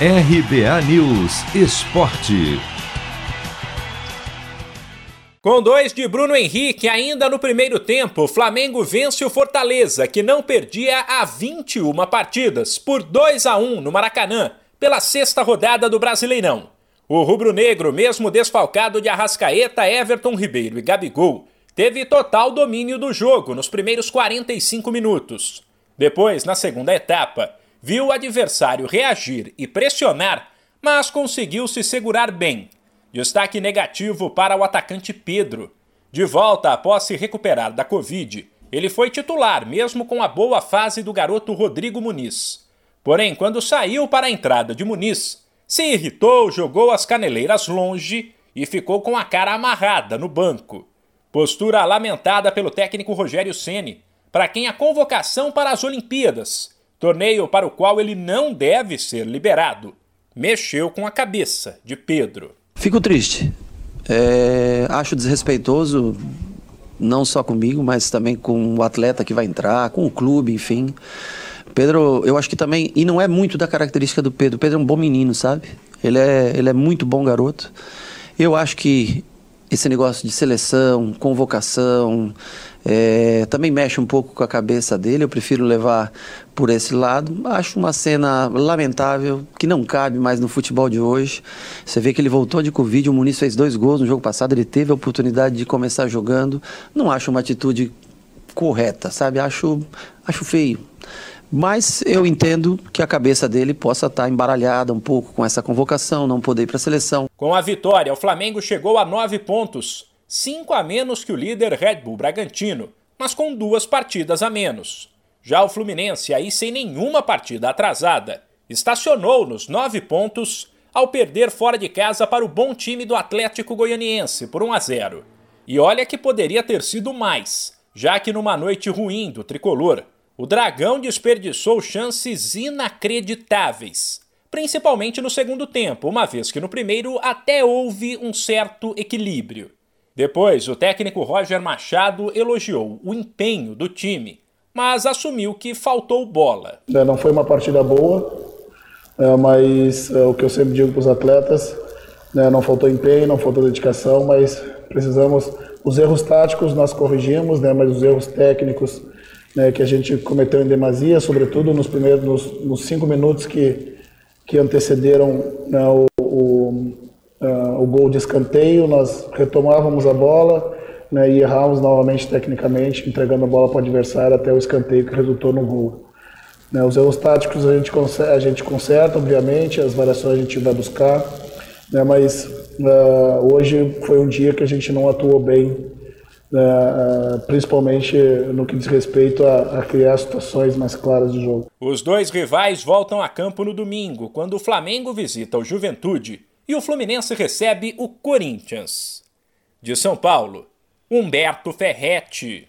RBA News Esporte. Com dois de Bruno Henrique ainda no primeiro tempo, o Flamengo vence o Fortaleza, que não perdia há 21 partidas, por 2 a 1 no Maracanã, pela sexta rodada do Brasileirão. O rubro-negro, mesmo desfalcado de Arrascaeta, Everton Ribeiro e Gabigol, teve total domínio do jogo nos primeiros 45 minutos. Depois, na segunda etapa, viu o adversário reagir e pressionar, mas conseguiu se segurar bem. Destaque negativo para o atacante Pedro. De volta após se recuperar da Covid, ele foi titular, mesmo com a boa fase do garoto Rodrigo Muniz. Porém, quando saiu para a entrada de Muniz, se irritou, jogou as caneleiras longe e ficou com a cara amarrada no banco. Postura lamentada pelo técnico Rogério Ceni, para quem a convocação para as Olimpíadas, torneio para o qual ele não deve ser liberado, mexeu com a cabeça de Pedro. Fico triste. É, acho desrespeitoso, não só comigo, mas também com o atleta que vai entrar, com o clube, enfim. Pedro, eu acho que também, e não é muito da característica do Pedro, Pedro é um bom menino, sabe? Ele é, ele é muito bom garoto. Eu acho que esse negócio de seleção, convocação, é, também mexe um pouco com a cabeça dele. Eu prefiro levar por esse lado. Acho uma cena lamentável que não cabe mais no futebol de hoje. Você vê que ele voltou de Covid, o Muniz fez dois gols no jogo passado, ele teve a oportunidade de começar jogando. Não acho uma atitude correta, sabe? Acho, acho feio. Mas eu entendo que a cabeça dele possa estar embaralhada um pouco com essa convocação, não poder ir para a seleção. Com a vitória, o Flamengo chegou a nove pontos, cinco a menos que o líder Red Bull Bragantino, mas com duas partidas a menos. Já o Fluminense, aí sem nenhuma partida atrasada, estacionou nos nove pontos ao perder fora de casa para o bom time do Atlético Goianiense por 1 a 0. E olha que poderia ter sido mais, já que numa noite ruim do tricolor, o Dragão desperdiçou chances inacreditáveis, principalmente no segundo tempo, uma vez que no primeiro até houve um certo equilíbrio. Depois, o técnico Roger Machado elogiou o empenho do time, mas assumiu que faltou bola. É, não foi uma partida boa, é, mas é, o que eu sempre digo para os atletas, né, não faltou empenho, não faltou dedicação, mas precisamos. Os erros táticos nós corrigimos, né, mas os erros técnicos né, que a gente cometeu em demasia, sobretudo nos primeiros nos, nos cinco minutos que, que antecederam né, o, o, uh, o gol de escanteio, nós retomávamos a bola né, e errávamos novamente tecnicamente, entregando a bola para o adversário até o escanteio que resultou no gol. Né, os erros táticos a gente, a gente conserta, obviamente, as variações a gente vai buscar, né, mas uh, hoje foi um dia que a gente não atuou bem né, principalmente no que diz respeito a, a, criar situações mais claras de jogo. Os dois rivais voltam a campo no domingo, quando o Flamengo visita o Juventude e o Fluminense recebe o Corinthians. De São Paulo, Humberto Ferretti.